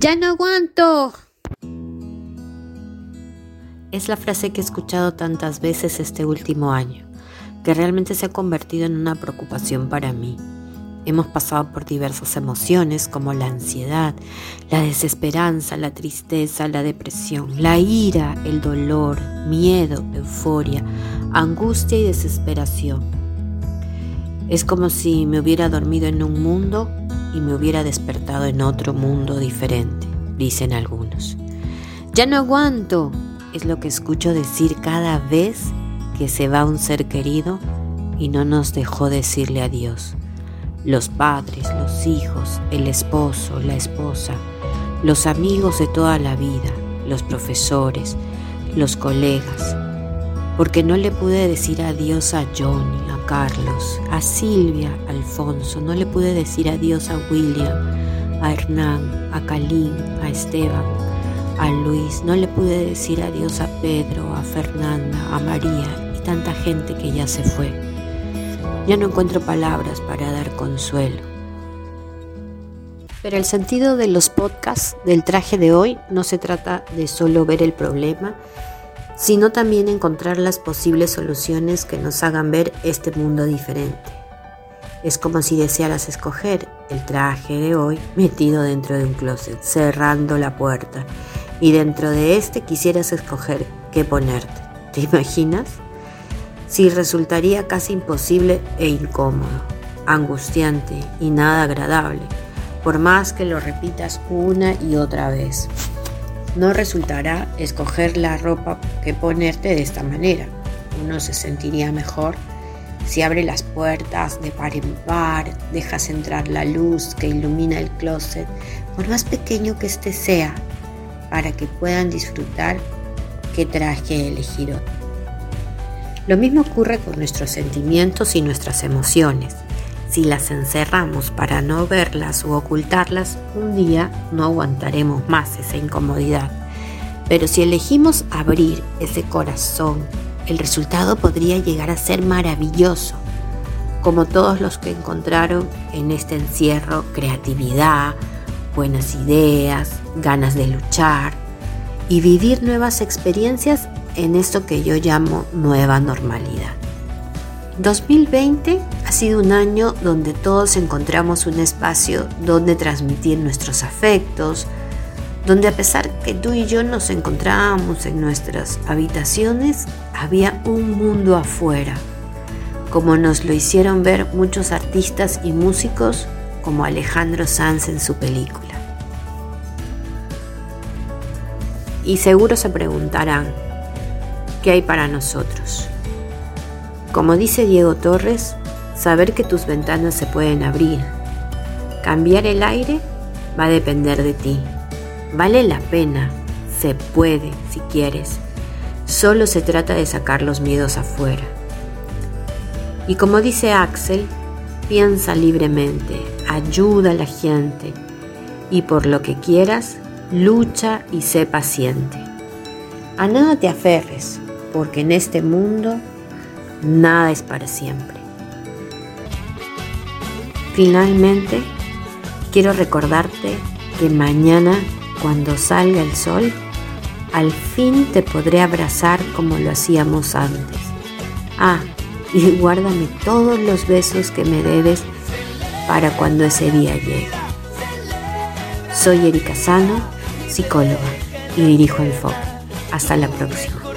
Ya no aguanto. Es la frase que he escuchado tantas veces este último año, que realmente se ha convertido en una preocupación para mí. Hemos pasado por diversas emociones como la ansiedad, la desesperanza, la tristeza, la depresión, la ira, el dolor, miedo, euforia, angustia y desesperación. Es como si me hubiera dormido en un mundo y me hubiera despertado en otro mundo diferente, dicen algunos. Ya no aguanto, es lo que escucho decir cada vez que se va un ser querido y no nos dejó decirle adiós. Los padres, los hijos, el esposo, la esposa, los amigos de toda la vida, los profesores, los colegas, porque no le pude decir adiós a Johnny, a Carlos, a Silvia, a Alfonso, no le pude decir adiós a William, a Hernán, a Calín, a Esteban, a Luis, no le pude decir adiós a Pedro, a Fernanda, a María y tanta gente que ya se fue. Ya no encuentro palabras para dar consuelo. Pero el sentido de los podcasts del traje de hoy no se trata de solo ver el problema, sino también encontrar las posibles soluciones que nos hagan ver este mundo diferente. Es como si desearas escoger el traje de hoy metido dentro de un closet, cerrando la puerta y dentro de este quisieras escoger qué ponerte. ¿Te imaginas? Si resultaría casi imposible e incómodo, angustiante y nada agradable, por más que lo repitas una y otra vez. No resultará escoger la ropa que ponerte de esta manera. Uno se sentiría mejor si abre las puertas de par en par, dejas entrar la luz que ilumina el closet, por más pequeño que éste sea, para que puedan disfrutar qué traje elegir hoy. Lo mismo ocurre con nuestros sentimientos y nuestras emociones. Si las encerramos para no verlas o ocultarlas, un día no aguantaremos más esa incomodidad. Pero si elegimos abrir ese corazón, el resultado podría llegar a ser maravilloso, como todos los que encontraron en este encierro creatividad, buenas ideas, ganas de luchar y vivir nuevas experiencias en esto que yo llamo nueva normalidad. 2020 ha sido un año donde todos encontramos un espacio donde transmitir nuestros afectos, donde a pesar que tú y yo nos encontrábamos en nuestras habitaciones, había un mundo afuera, como nos lo hicieron ver muchos artistas y músicos como Alejandro Sanz en su película. Y seguro se preguntarán, ¿qué hay para nosotros? Como dice Diego Torres, saber que tus ventanas se pueden abrir. Cambiar el aire va a depender de ti. Vale la pena, se puede si quieres. Solo se trata de sacar los miedos afuera. Y como dice Axel, piensa libremente, ayuda a la gente y por lo que quieras, lucha y sé paciente. A nada te aferres, porque en este mundo nada es para siempre. Finalmente, quiero recordarte que mañana, cuando salga el sol, al fin te podré abrazar como lo hacíamos antes. Ah, y guárdame todos los besos que me debes para cuando ese día llegue. Soy Erika Sano psicóloga y dirijo el foco. Hasta la próxima.